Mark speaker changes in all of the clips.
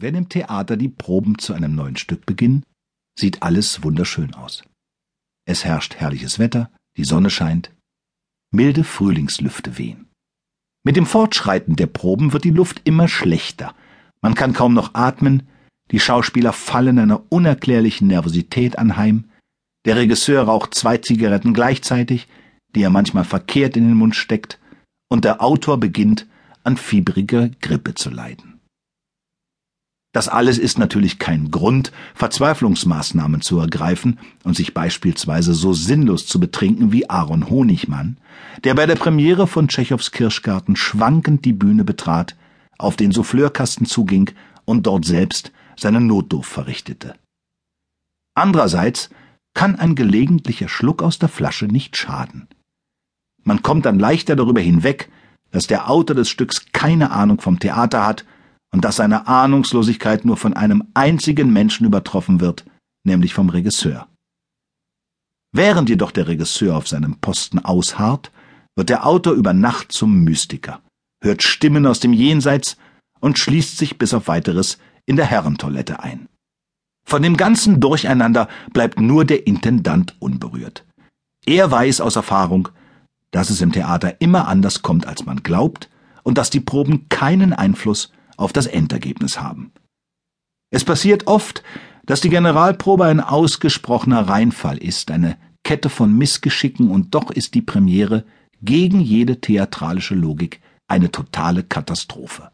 Speaker 1: Wenn im Theater die Proben zu einem neuen Stück beginnen, sieht alles wunderschön aus. Es herrscht herrliches Wetter, die Sonne scheint, milde Frühlingslüfte wehen. Mit dem Fortschreiten der Proben wird die Luft immer schlechter. Man kann kaum noch atmen, die Schauspieler fallen einer unerklärlichen Nervosität anheim, der Regisseur raucht zwei Zigaretten gleichzeitig, die er manchmal verkehrt in den Mund steckt, und der Autor beginnt an fiebriger Grippe zu leiden. Das alles ist natürlich kein Grund, Verzweiflungsmaßnahmen zu ergreifen und sich beispielsweise so sinnlos zu betrinken wie Aaron Honigmann, der bei der Premiere von Tschechows Kirschgarten schwankend die Bühne betrat, auf den Souffleurkasten zuging und dort selbst seinen Notdurf verrichtete. Andererseits kann ein gelegentlicher Schluck aus der Flasche nicht schaden. Man kommt dann leichter darüber hinweg, dass der Autor des Stücks keine Ahnung vom Theater hat und dass seine Ahnungslosigkeit nur von einem einzigen Menschen übertroffen wird, nämlich vom Regisseur. Während jedoch der Regisseur auf seinem Posten ausharrt, wird der Autor über Nacht zum Mystiker, hört Stimmen aus dem Jenseits und schließt sich bis auf weiteres in der Herrentoilette ein. Von dem ganzen Durcheinander bleibt nur der Intendant unberührt. Er weiß aus Erfahrung, dass es im Theater immer anders kommt, als man glaubt, und dass die Proben keinen Einfluss auf das Endergebnis haben. Es passiert oft, dass die Generalprobe ein ausgesprochener Reinfall ist, eine Kette von Missgeschicken, und doch ist die Premiere gegen jede theatralische Logik eine totale Katastrophe.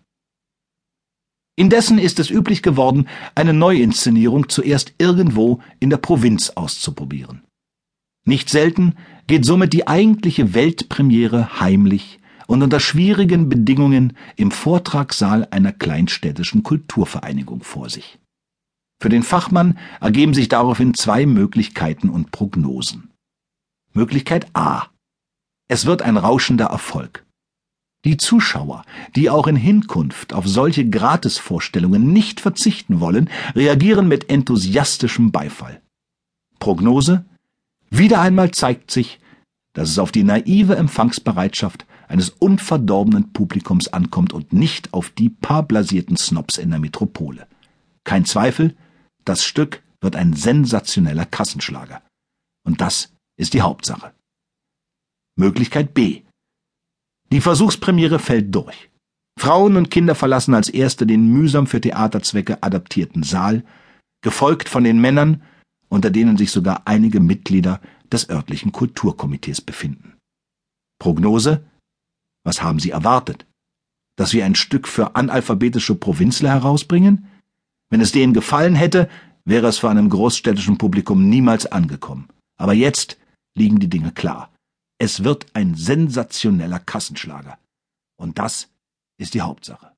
Speaker 1: Indessen ist es üblich geworden, eine Neuinszenierung zuerst irgendwo in der Provinz auszuprobieren. Nicht selten geht somit die eigentliche Weltpremiere heimlich und unter schwierigen Bedingungen im Vortragssaal einer kleinstädtischen Kulturvereinigung vor sich. Für den Fachmann ergeben sich daraufhin zwei Möglichkeiten und Prognosen. Möglichkeit A. Es wird ein rauschender Erfolg. Die Zuschauer, die auch in Hinkunft auf solche Gratisvorstellungen nicht verzichten wollen, reagieren mit enthusiastischem Beifall. Prognose? Wieder einmal zeigt sich, dass es auf die naive Empfangsbereitschaft eines unverdorbenen Publikums ankommt und nicht auf die paar blasierten Snobs in der Metropole. Kein Zweifel, das Stück wird ein sensationeller Kassenschlager. Und das ist die Hauptsache. Möglichkeit B. Die Versuchspremiere fällt durch. Frauen und Kinder verlassen als erste den mühsam für Theaterzwecke adaptierten Saal, gefolgt von den Männern, unter denen sich sogar einige Mitglieder des örtlichen Kulturkomitees befinden. Prognose was haben Sie erwartet? Dass wir ein Stück für analphabetische Provinzler herausbringen? Wenn es denen gefallen hätte, wäre es vor einem großstädtischen Publikum niemals angekommen. Aber jetzt liegen die Dinge klar. Es wird ein sensationeller Kassenschlager. Und das ist die Hauptsache.